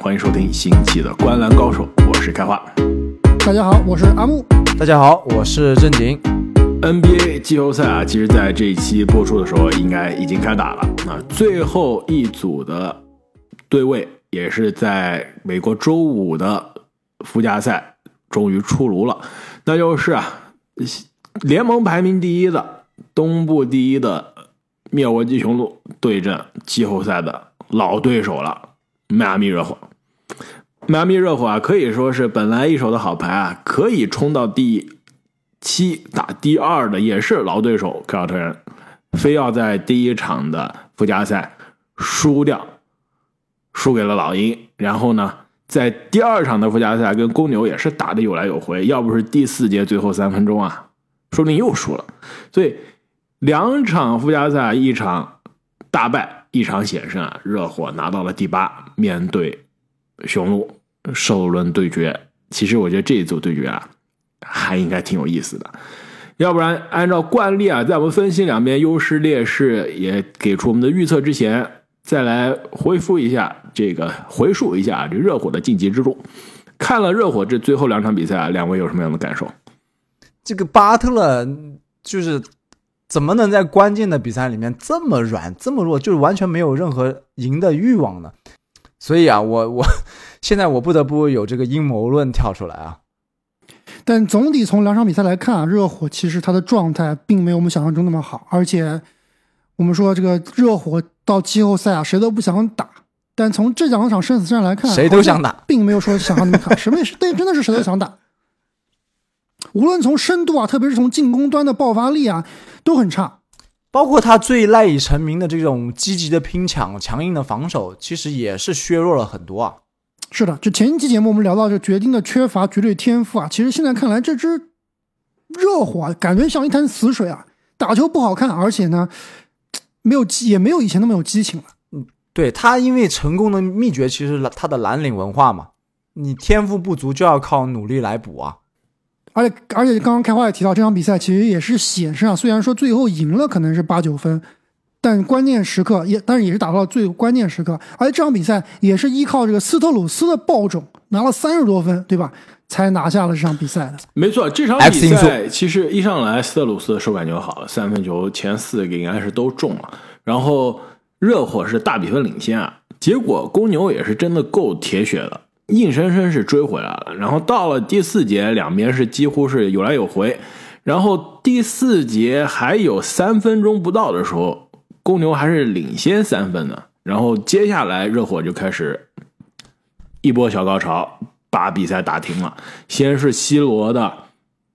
欢迎收听新期的《观澜高手》，我是开花。大家好，我是阿木。大家好，我是正经。NBA 季后赛啊，其实在这一期播出的时候，应该已经开打了。那最后一组的对位，也是在美国周五的附加赛终于出炉了，那就是啊，联盟排名第一的东部第一的密尔沃基雄鹿对阵季后赛的老对手了——迈阿密热火。迈阿密热火啊，可以说是本来一手的好牌啊，可以冲到第。七打第二的也是老对手凯尔特人，非要在第一场的附加赛输掉，输给了老鹰。然后呢，在第二场的附加赛跟公牛也是打的有来有回，要不是第四节最后三分钟啊，说不定又输了。所以两场附加赛，一场大败，一场险胜啊，热火拿到了第八。面对雄鹿首轮对决，其实我觉得这一组对决啊。还应该挺有意思的，要不然按照惯例啊，在我们分析两边优势劣势，也给出我们的预测之前，再来回复一下这个回述一下这热火的晋级之路。看了热火这最后两场比赛啊，两位有什么样的感受？这个巴特勒就是怎么能在关键的比赛里面这么软这么弱，就是完全没有任何赢的欲望呢？所以啊，我我现在我不得不有这个阴谋论跳出来啊。但总体从两场比赛来看啊，热火其实他的状态并没有我们想象中那么好，而且我们说这个热火到季后赛啊，谁都不想打。但从这两场生死战来看，谁都想打，并没有说想象那么卡。什么也是，对，真的是谁都想打。无论从深度啊，特别是从进攻端的爆发力啊，都很差。包括他最赖以成名的这种积极的拼抢、强硬的防守，其实也是削弱了很多啊。是的，就前一期节目我们聊到，就决定的缺乏绝对天赋啊。其实现在看来，这支热火啊感觉像一潭死水啊，打球不好看，而且呢，没有激，也没有以前那么有激情了。嗯，对他，因为成功的秘诀其实他的蓝领文化嘛，你天赋不足就要靠努力来补啊。而且而且刚刚开花也提到，这场比赛其实也是险胜啊，虽然说最后赢了可能是八九分。但关键时刻也，但是也是打到了最关键时刻，而且这场比赛也是依靠这个斯特鲁斯的爆种拿了三十多分，对吧？才拿下了这场比赛的。没错，这场比赛其实一上来斯特鲁斯的手感就好了，三分球前四个应该是都中了。然后热火是大比分领先啊，结果公牛也是真的够铁血的，硬生生是追回来了。然后到了第四节，两边是几乎是有来有回，然后第四节还有三分钟不到的时候。公牛还是领先三分的，然后接下来热火就开始一波小高潮，把比赛打停了。先是西罗的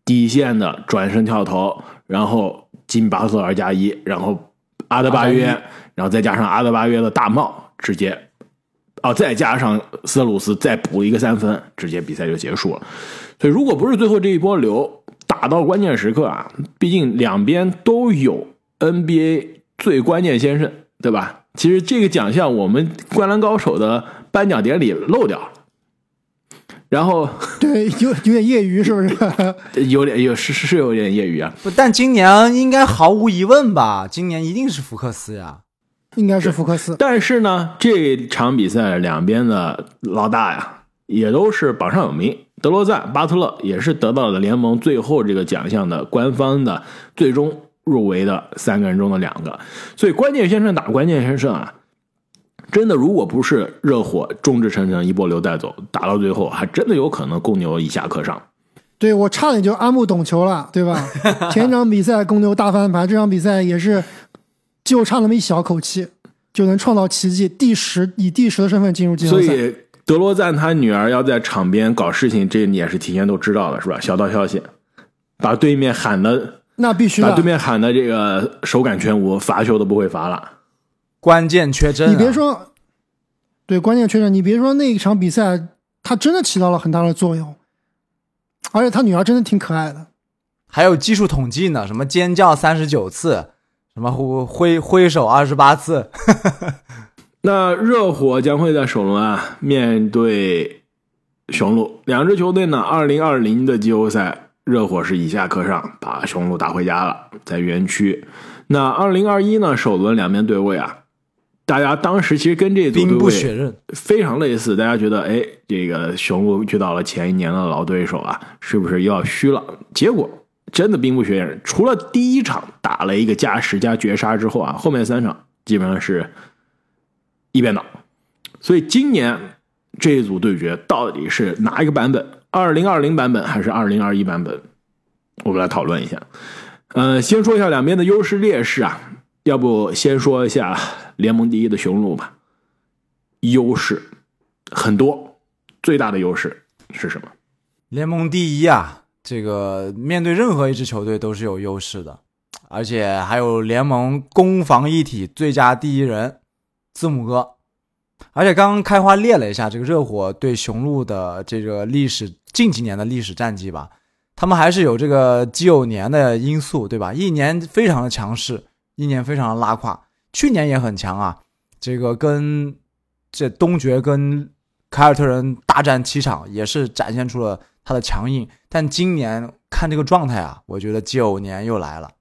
底线的转身跳投，然后进巴特尔加一，然后阿德巴约，然后再加上阿德巴约的大帽，直接哦，再加上斯特鲁斯再补一个三分，直接比赛就结束了。所以，如果不是最后这一波流打到关键时刻啊，毕竟两边都有 NBA。最关键先生，对吧？其实这个奖项我们灌篮高手的颁奖典礼漏掉了，然后 对有有点业余，是不是？有点有是是有点业余啊。不，但今年应该毫无疑问吧？今年一定是福克斯呀，应该是福克斯。但是呢，这场比赛两边的老大呀，也都是榜上有名。德罗赞、巴特勒也是得到了联盟最后这个奖项的官方的最终。入围的三个人中的两个，所以关键先生打关键先生啊，真的如果不是热火众志成城一波流带走，打到最后还真的有可能公牛一下课上。对我差点就阿木懂球了，对吧？前场比赛公牛大翻盘，这场比赛也是就差那么一小口气就能创造奇迹，第十以第十的身份进入季后赛。所以德罗赞他女儿要在场边搞事情，这你也是提前都知道了，是吧？小道消息，把对面喊的。那必须把对面喊的这个手感全无，罚球都不会罚了。关键缺阵，你别说，对关键缺阵，你别说那一场比赛，他真的起到了很大的作用。而且他女儿真的挺可爱的。还有技术统计呢，什么尖叫三十九次，什么挥挥手二十八次。那热火将会在首轮啊面对雄鹿，两支球队呢，二零二零的季后赛。热火是以下克上，把雄鹿打回家了，在园区。那二零二一呢？首轮两边对位啊，大家当时其实跟这组兵对位不血刃，非常类似，大家觉得，哎，这个雄鹿遇到了前一年的老对手啊，是不是又要虚了？结果真的兵不血刃，除了第一场打了一个加时加绝杀之后啊，后面三场基本上是一边倒。所以今年这一组对决到底是哪一个版本？二零二零版本还是二零二一版本？我们来讨论一下。呃，先说一下两边的优势劣势啊，要不先说一下联盟第一的雄鹿吧。优势很多，最大的优势是什么？联盟第一啊，这个面对任何一支球队都是有优势的，而且还有联盟攻防一体最佳第一人字母哥。而且刚刚开花列了一下这个热火对雄鹿的这个历史近几年的历史战绩吧，他们还是有这个基友年的因素，对吧？一年非常的强势，一年非常的拉胯，去年也很强啊，这个跟这东决跟凯尔特人大战七场，也是展现出了他的强硬。但今年看这个状态啊，我觉得九年又来了，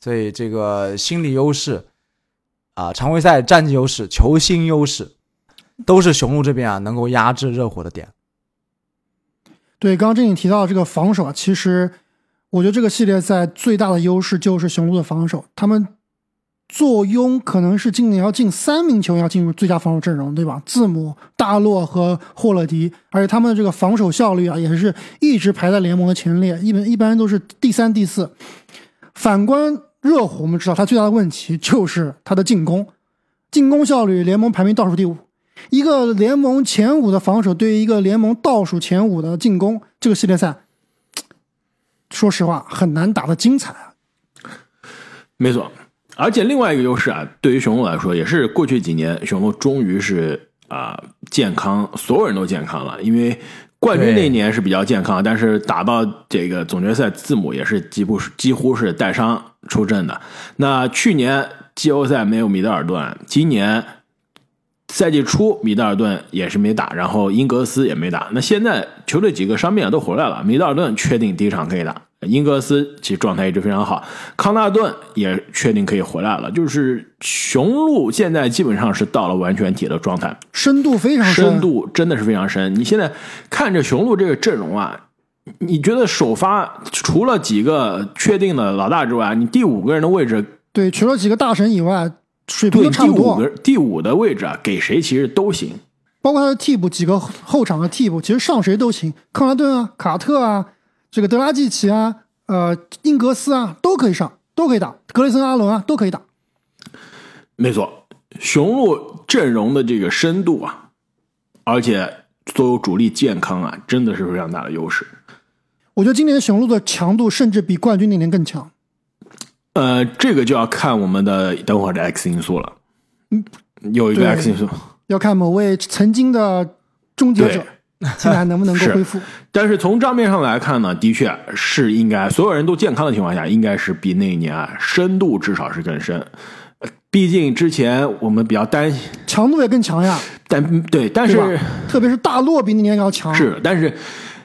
所以这个心理优势啊，常规赛战绩优势、球星优势，都是雄鹿这边啊能够压制热火的点。对，刚刚正经提到这个防守啊，其实我觉得这个系列赛最大的优势就是雄鹿的防守，他们坐拥可能是今年要进三名球员要进入最佳防守阵容，对吧？字母、大洛和霍勒迪，而且他们的这个防守效率啊，也是一直排在联盟的前列，一般一般都是第三、第四。反观热火，我们知道他最大的问题就是他的进攻，进攻效率联盟排名倒数第五。一个联盟前五的防守，对于一个联盟倒数前五的进攻，这个系列赛，说实话很难打得精彩啊。没错，而且另外一个优势啊，对于雄鹿来说，也是过去几年雄鹿终于是啊、健康，所有人都健康了，因为。冠军那年是比较健康，但是打到这个总决赛，字母也是几乎几乎是带伤出阵的。那去年季后赛没有米德尔顿，今年赛季初米德尔顿也是没打，然后英格斯也没打。那现在球队几个伤病啊都回来了，米德尔顿确定第一场可以打，英格斯其实状态一直非常好，康纳顿也确定可以回来了。就是雄鹿现在基本上是到了完全体的状态，深度非常深，深度真的是非常深。你现在看着雄鹿这个阵容啊，你觉得首发除了几个确定的老大之外，你第五个人的位置，对，除了几个大神以外，水平都差不多。五个第五的位置啊，给谁其实都行。包括他的替补几个后场的替补，其实上谁都行，康纳顿啊、卡特啊、这个德拉季奇啊、呃英格斯啊都可以上，都可以打，格雷森阿伦啊都可以打。没错，雄鹿阵容的这个深度啊，而且所有主力健康啊，真的是非常大的优势。我觉得今年雄鹿的强度甚至比冠军那年更强。呃，这个就要看我们的等会儿的 X 因素了。嗯，有一个 X 因素，要看某位曾经的终结者现在还能不能够恢复。但是从账面上来看呢，的确是应该所有人都健康的情况下，应该是比那一年啊深度至少是更深。呃毕竟之前我们比较担心，强度也更强呀，但对，但是？特别是大洛比那年要强。是，但是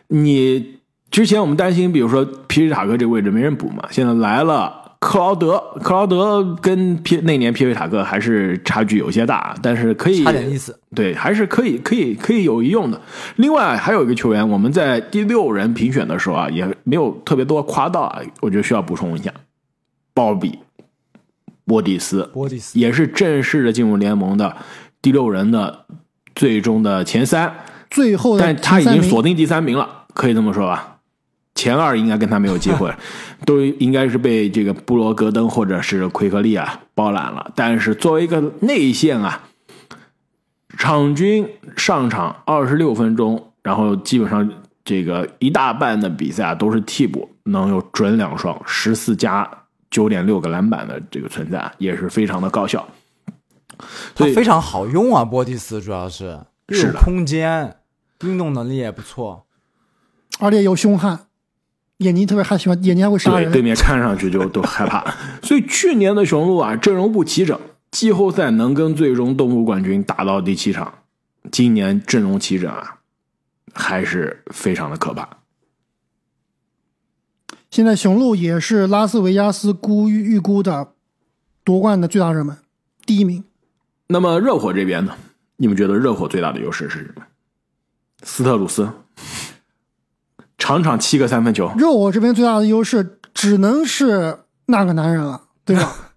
你之前我们担心，比如说皮维塔克这个位置没人补嘛，现在来了克劳德，克劳德跟皮那年皮维塔克还是差距有些大，但是可以差点意思。对，还是可以可以可以有一用的。另外还有一个球员，我们在第六人评选的时候啊，也没有特别多夸到啊，我觉得需要补充一下，鲍比波蒂斯，波蒂斯也是正式的进入联盟的第六人的最终的前三。最后但他已经锁定第三名了，可以这么说吧？前二应该跟他没有机会，都应该是被这个布罗格登或者是奎克利啊包揽了。但是作为一个内线啊，场均上场二十六分钟，然后基本上这个一大半的比赛啊都是替补，能有准两双，十四加九点六个篮板的这个存在，也是非常的高效。所以他非常好用啊，波蒂斯主要是有是空间，运动能力也不错。而且又凶悍，眼睛特别还喜欢，眼睛还会杀对，人。对面看上去就都害怕。所以去年的雄鹿啊，阵容不齐整，季后赛能跟最终东部冠军打到第七场。今年阵容齐整啊，还是非常的可怕。现在雄鹿也是拉斯维加斯估预预估的夺冠的最大热门，第一名。那么热火这边呢？你们觉得热火最大的优势是什么？斯特鲁斯，场场七个三分球，热火这边最大的优势只能是那个男人了，对吧？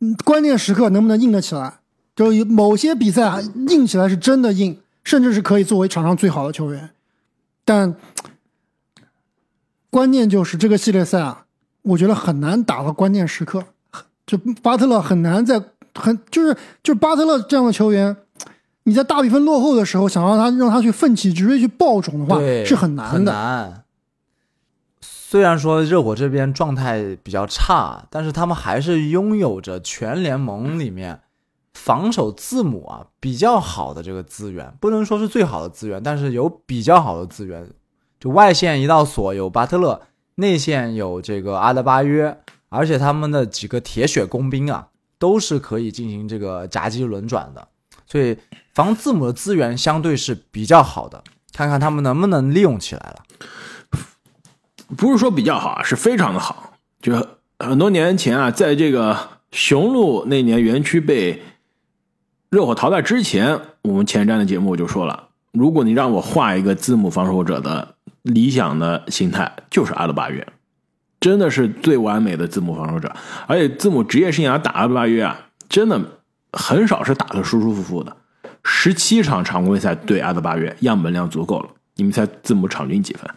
关键时刻能不能硬得起来？就有某些比赛啊硬起来是真的硬，甚至是可以作为场上最好的球员。但 关键就是这个系列赛啊，我觉得很难打到关键时刻。就巴特勒很难在很就是就是巴特勒这样的球员，你在大比分落后的时候，想让他让他去奋起直追去爆种的话，是很难很的。难。虽然说热火这边状态比较差，但是他们还是拥有着全联盟里面防守字母啊比较好的这个资源，不能说是最好的资源，但是有比较好的资源。就外线一道锁有巴特勒，内线有这个阿德巴约，而且他们的几个铁血工兵啊，都是可以进行这个夹击轮转的，所以防字母的资源相对是比较好的，看看他们能不能利用起来了。不是说比较好啊，是非常的好。就很多年前啊，在这个雄鹿那年园区被热火淘汰之前，我们前瞻的节目我就说了，如果你让我画一个字母防守者的理想的形态，就是阿德巴约，真的是最完美的字母防守者。而且字母职业生涯打阿德巴约啊，真的很少是打的舒舒服服的。十七场常规赛对阿德巴约，样本量足够了。你们猜字母场均几分？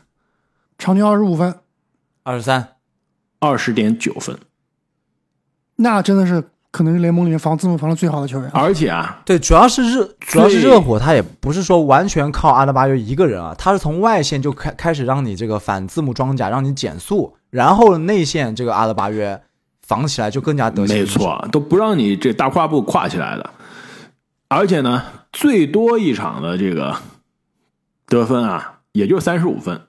场均二十五分，二十三，二十点九分。那真的是可能是联盟里面防字母防的最好的球员。而且啊，对，主要是热，主要是热火，他也不是说完全靠阿德巴约一个人啊，他是从外线就开开始让你这个反字母装甲，让你减速，然后内线这个阿德巴约防起来就更加得心应手。没错，都不让你这大跨步跨起来的。而且呢，最多一场的这个得分啊，也就三十五分，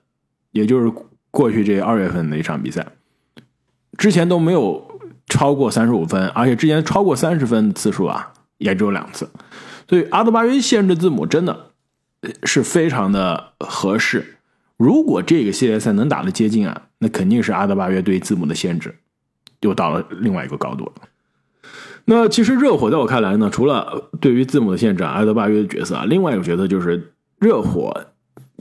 也就是过去这二月份的一场比赛，之前都没有超过三十五分，而且之前超过三十分的次数啊，也只有两次。所以阿德巴约限制字母真的是非常的合适。如果这个系列赛能打得接近啊，那肯定是阿德巴约对字母的限制又到了另外一个高度了。那其实热火在我看来呢，除了对于字母的限制啊，阿德巴约的角色啊，另外一个角色就是热火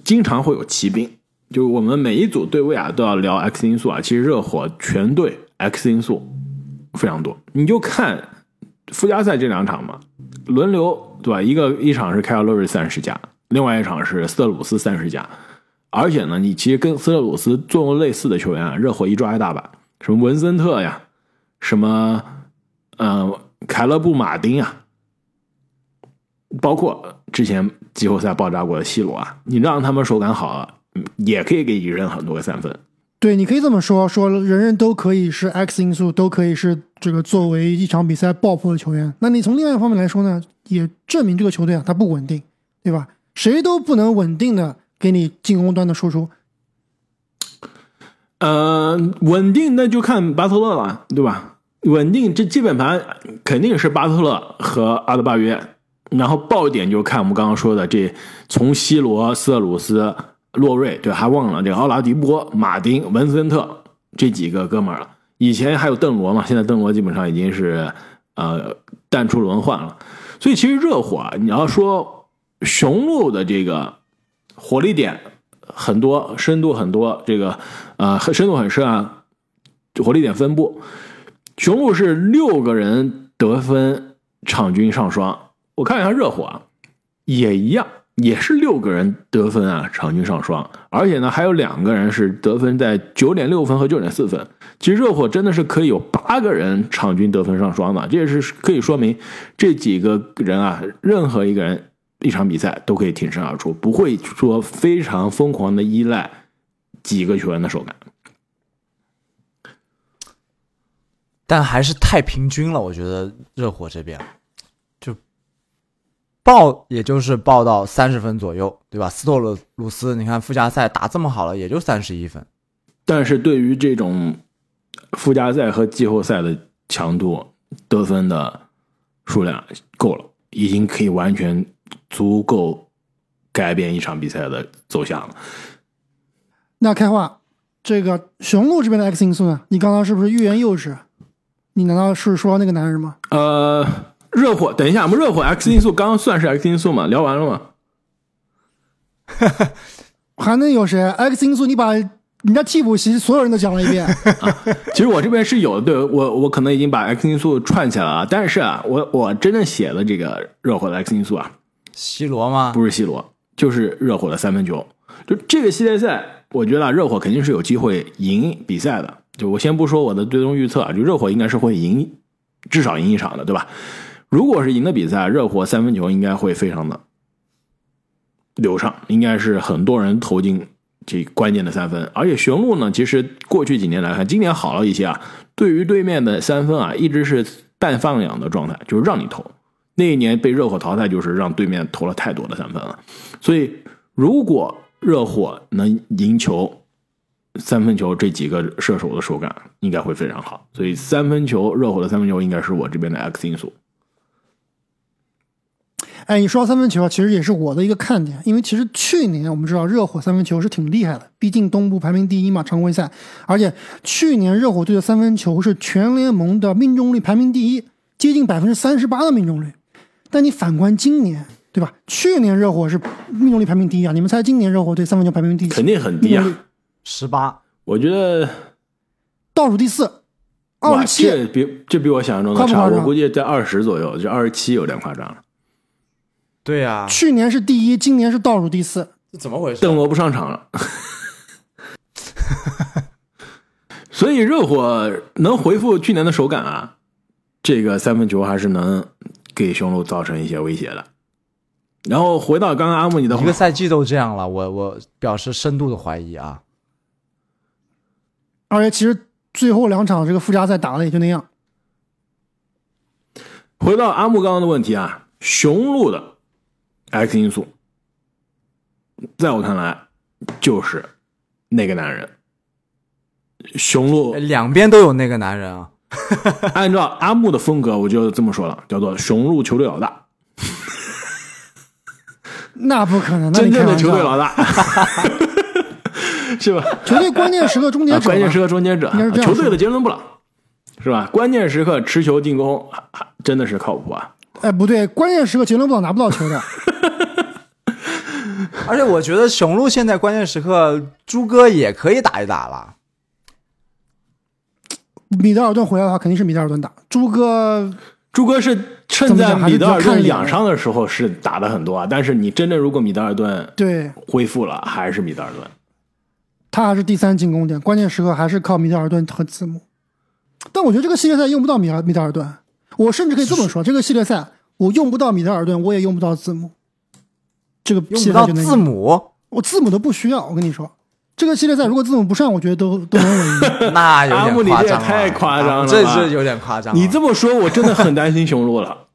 经常会有骑兵，就是我们每一组对位啊都要聊 X 因素啊，其实热火全队 X 因素非常多，你就看附加赛这两场嘛，轮流对吧？一个一场是凯尔洛瑞三十加，另外一场是斯特鲁斯三十加，而且呢，你其实跟斯特鲁斯作用类似的球员啊，热火一抓一大把，什么文森特呀，什么。呃，凯勒布·马丁啊，包括之前季后赛爆炸过的西罗啊，你让他们手感好啊，也可以给你扔很多个三分。对，你可以这么说，说人人都可以是 X 因素，都可以是这个作为一场比赛爆破的球员。那你从另外一方面来说呢，也证明这个球队啊，它不稳定，对吧？谁都不能稳定的给你进攻端的输出。呃，稳定那就看巴特勒了，对吧？稳定这基本盘肯定是巴特勒和阿德巴约，然后爆点就看我们刚刚说的这从西罗、斯特鲁斯、洛瑞，对，还忘了这个奥拉迪波、马丁、文森特这几个哥们儿了。以前还有邓罗嘛，现在邓罗基本上已经是呃淡出轮换了。所以其实热火啊，你要说雄鹿的这个火力点很多，深度很多，这个呃深度很深啊，火力点分布。雄鹿是六个人得分场均上双，我看一下热火啊，也一样，也是六个人得分啊场均上双，而且呢还有两个人是得分在九点六分和九点四分。其实热火真的是可以有八个人场均得分上双的，这也是可以说明这几个人啊，任何一个人一场比赛都可以挺身而出，不会说非常疯狂的依赖几个球员的手感。但还是太平均了，我觉得热火这边就爆，也就是爆到三十分左右，对吧？斯托鲁鲁斯，你看附加赛打这么好了，也就三十一分。但是对于这种附加赛和季后赛的强度，得分的数量够了，已经可以完全足够改变一场比赛的走向了。那开化，这个雄鹿这边的 X 因素呢？你刚刚是不是欲言又止？你难道是说那个男人吗？呃，热火，等一下，我们热火 X 因素刚刚算是 X 因素嘛？聊完了吗？还能有谁？X 因素，你把人家替补席所有人都讲了一遍。其实我这边是有的，对我我可能已经把 X 因素串起来了，但是啊，我我真的写了这个热火的 X 因素啊，C 罗吗？不是 C 罗，就是热火的三分球。就这个系列赛，我觉得啊，热火肯定是有机会赢比赛的。就我先不说我的最终预测啊，就热火应该是会赢，至少赢一场的，对吧？如果是赢的比赛，热火三分球应该会非常的流畅，应该是很多人投进这关键的三分。而且雄鹿呢，其实过去几年来看，今年好了一些啊，对于对面的三分啊，一直是半放养的状态，就是让你投。那一年被热火淘汰，就是让对面投了太多的三分了。所以，如果热火能赢球，三分球这几个射手的手感应该会非常好。所以，三分球热火的三分球应该是我这边的 X 因素。哎，你说到三分球，其实也是我的一个看点，因为其实去年我们知道热火三分球是挺厉害的，毕竟东部排名第一嘛，常规赛，而且去年热火队的三分球是全联盟的命中率排名第一，接近百分之三十八的命中率。但你反观今年，对吧？去年热火是命中率排名第一啊，你们猜今年热火队三分球排名第几？肯定很低啊！十八，我觉得倒数第四，二哇，十七。这比这比我想象中的差，夸我估计在二十左右，这二十七有点夸张了。对呀、去年是第一，今年是倒数第四。这怎么回事？邓罗不上场了，所以热火能回复去年的手感啊，这个三分球还是能给雄鹿造成一些威胁的。然后回到刚刚阿木你的话一个，赛季都这样了，我我表示深度的怀疑啊。而且其实最后两场这个附加赛打的也就那样。回到阿木刚刚的问题啊，雄鹿的 X 因素，在我看来就是那个男人。雄鹿哎两边都有那个男人啊。按照阿木的风格，我就这么说了，叫做雄鹿球队老大，那不可能，那真正的球队老大，是吧？球队关键时刻终结啊，者嘛，关键时刻终结者应该是，球队的杰伦布朗，是吧？关键时刻持球进攻，真的是靠谱啊！哎，不对，关键时刻杰伦布朗拿不到球的。而且我觉得雄鹿现在关键时刻，朱哥也可以打一打了。米德尔顿回来的话，肯定是米德尔顿打。朱哥，朱哥是趁在米德尔顿养伤的时候是打的很多啊，但是你真正如果米德尔顿对恢复了，还是米德尔顿。他还是第三进攻点，关键时刻还是靠米德尔顿和字母。但我觉得这个系列赛用不到米尔米德尔顿，我甚至可以这么说，这个系列赛我用不到米德尔顿，我也用不到字母。这个用不到字，母，我字母都不需要。我跟你说，这个系列赛如果字母不上，我觉得都 都能稳赢。那有阿木你这也点夸张了，太夸张了啊这是有点夸张。你这么说，我真的很担心雄鹿了。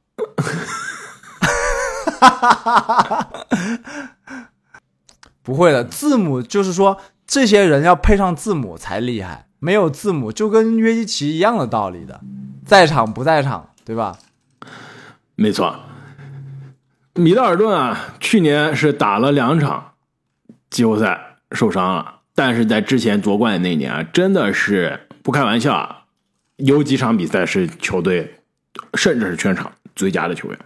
不会的，字母就是说这些人要配上字母才厉害，没有字母就跟约基奇一样的道理的，在场不在场，对吧？没错，米德尔顿啊，去年是打了两场季后赛受伤了，但是在之前夺冠的那年啊，真的是不开玩笑啊，有几场比赛是球队甚至是全场最佳的球员。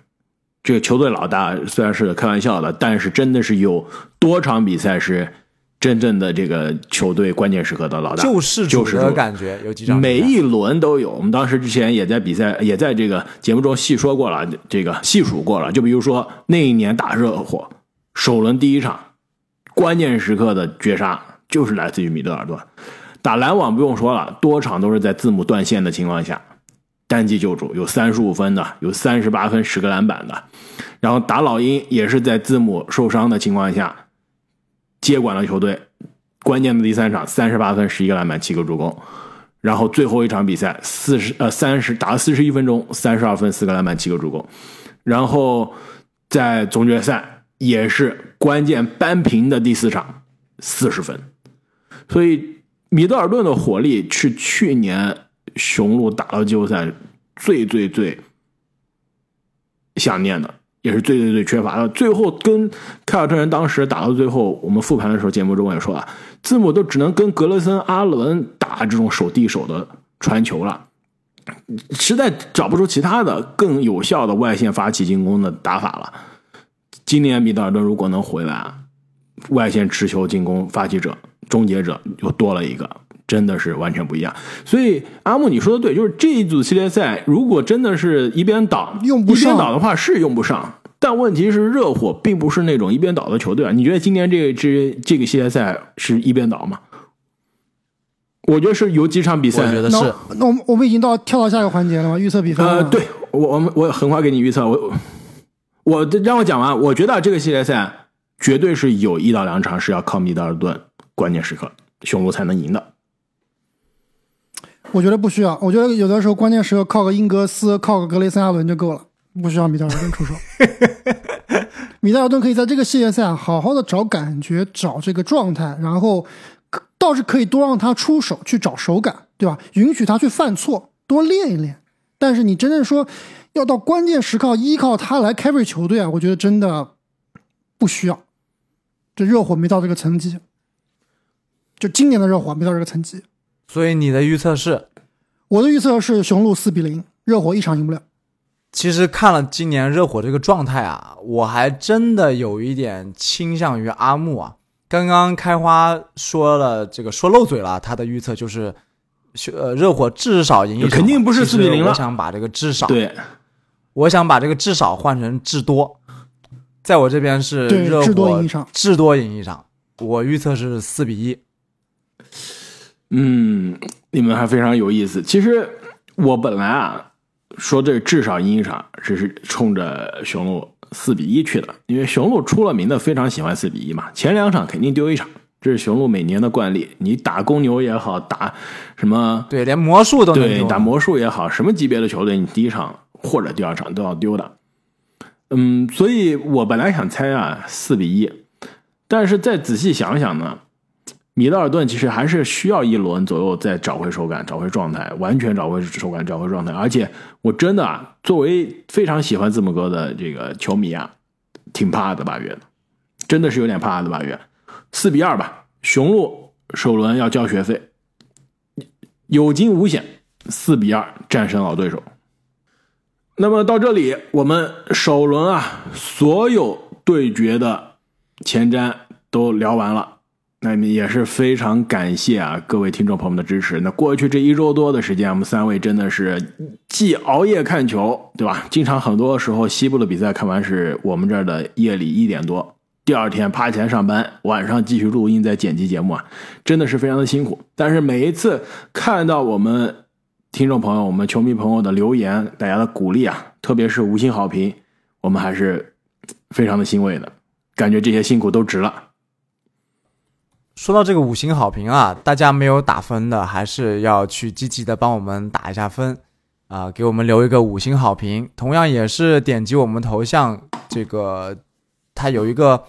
这个球队老大虽然是开玩笑的，但是真的是有多场比赛是真正的这个球队关键时刻的老大，救世主的感觉，有几场每一轮都有。我们当时之前也在比赛，也在这个节目中细说过了，这个细数过了。就比如说那一年打热火，首轮第一场关键时刻的绝杀就是来自于米德尔顿。打篮网不用说了，多场都是在字母断线的情况下单击救主，有三十五分的，有三十八分、十个篮板的。然后打老鹰也是在字母受伤的情况下接管了球队，关键的第三场三十八分、十一个篮板、七个助攻。然后最后一场比赛四十呃三十打了四十一分钟，三十二分、四个篮板、七个助攻。然后在总决赛也是关键扳平的第四场四十分。所以米德尔顿的火力是去年雄鹿打到季后赛最最最想念的，也是最最最缺乏的。最后跟凯尔特人当时打到最后，我们复盘的时候，节目中也说了，字母都只能跟格雷森、阿伦打这种手递手的传球了。实在找不出其他的更有效的外线发起进攻的打法了。今年米德尔顿如果能回来，外线持球进攻发起者、终结者又多了一个，真的是完全不一样。所以阿木你说的对，就是这一组系列赛如果真的是一边倒一边用不上倒的话是用不上。但问题是，热火并不是那种一边倒的球队啊！你觉得今年这支这这个系列赛是一边倒吗？我觉得是有几场比赛，我觉得是那我们我们已经到跳到下一个环节了吗？预测比分呃，对我我们我很快给你预测，我我让我讲完，我觉得这个系列赛绝对是有一到两场是要靠米德尔顿关键时刻雄鹿才能赢的。我觉得不需要，我觉得有的时候关键时刻靠个英格斯，靠个格雷森阿伦就够了，不需要米德尔顿出手。米德尔顿可以在这个系列赛好好的找感觉，找这个状态，然后倒是可以多让他出手去找手感，对吧？允许他去犯错，多练一练。但是你真正说要到关键时刻依靠他来 carry 球队啊，我觉得真的不需要。这热火没到这个层级，就今年的热火没到这个层级。所以你的预测是？我的预测是雄鹿四比零，热火一场赢不了。其实看了今年热火这个状态啊，我还真的有一点倾向于阿木啊。刚刚开花说了这个说漏嘴了，他的预测就是，呃，热火至少赢一场，肯定不是其实4比零了我想把这个至少，对，我想把这个至少换成至多，在我这边是对热火至多赢一场至多赢一场，我预测是四比一。嗯，你们还非常有意思。其实我本来啊说这至少赢一场，这是冲着雄鹿四比一去的，因为雄鹿出了名的非常喜欢四比一嘛，前两场肯定丢一场，这是雄鹿每年的惯例。你打公牛也好，打什么对，连魔术都能打魔术也好，什么级别的球队，你第一场或者第二场都要丢的。嗯，所以我本来想猜啊四比一，但是再仔细想想呢，米德尔顿其实还是需要一轮左右再找回手感、找回状态，完全找回手感、找回状态。而且我真的啊，作为非常喜欢字母哥的这个球迷啊，挺怕的八月的，真的是有点怕的八月。四比二吧，雄鹿首轮要交学费，有惊无险，四比二战胜老对手。那么到这里，我们首轮啊所有对决的前瞻都聊完了。那也是非常感谢啊各位听众朋友们的支持。那过去这一周多的时间，我们三位真的是既熬夜看球，对吧？经常很多时候西部的比赛看完是我们这儿的夜里一点多，第二天趴前上班，晚上继续录音再剪辑节目啊，真的是非常的辛苦。但是每一次看到我们听众朋友、我们球迷朋友的留言，大家的鼓励啊，特别是五星好评，我们还是非常的欣慰的，感觉这些辛苦都值了。说到这个五星好评啊，大家没有打分的，还是要去积极的帮我们打一下分啊、给我们留一个五星好评。同样也是点击我们头像，这个它有一个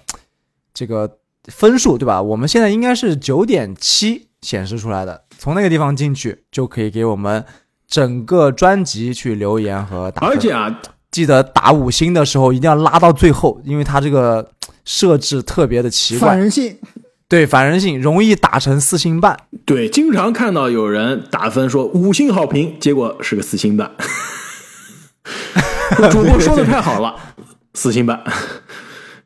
这个分数，对吧？我们现在应该是九点七显示出来的，从那个地方进去就可以给我们整个专辑去留言和打分。而且啊，记得打五星的时候一定要拉到最后，因为它这个设置特别的奇怪反。人性，对反人性，容易打成四星半。对，经常看到有人打分说五星好评，结果是个四星半。主播说的太好了，四星半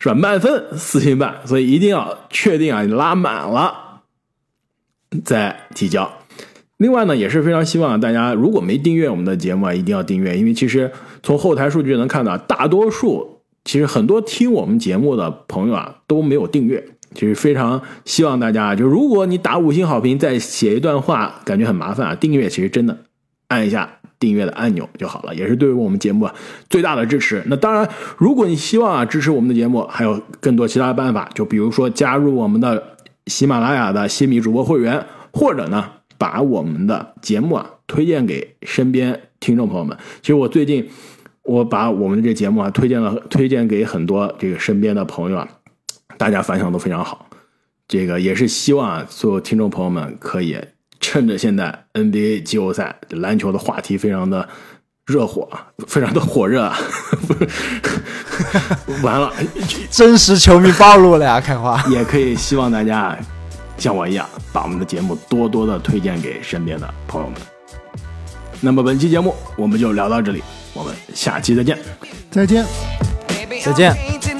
是吧？满分四星半，所以一定要确定啊，你拉满了再提交。另外呢，也是非常希望大家如果没订阅我们的节目啊，一定要订阅，因为其实从后台数据能看到，大多数其实很多听我们节目的朋友啊都没有订阅。其实非常希望大家，就如果你打五星好评，再写一段话，感觉很麻烦啊，订阅其实真的按一下订阅的按钮就好了，也是对于我们节目啊最大的支持。那当然，如果你希望啊支持我们的节目，还有更多其他的办法，就比如说加入我们的喜马拉雅的新米主播会员，或者呢把我们的节目啊推荐给身边听众朋友们。其实我最近我把我们的这节目啊推荐了，推荐给很多这个身边的朋友啊。大家反响都非常好，这个也是希望啊，所有听众朋友们可以趁着现在 NBA 季后赛篮球的话题非常的热火，非常的火热啊，完了真实球迷暴露了呀，开花。也可以希望大家像我一样，把我们的节目多多的推荐给身边的朋友们。那么本期节目我们就聊到这里，我们下期再见。再见。再见。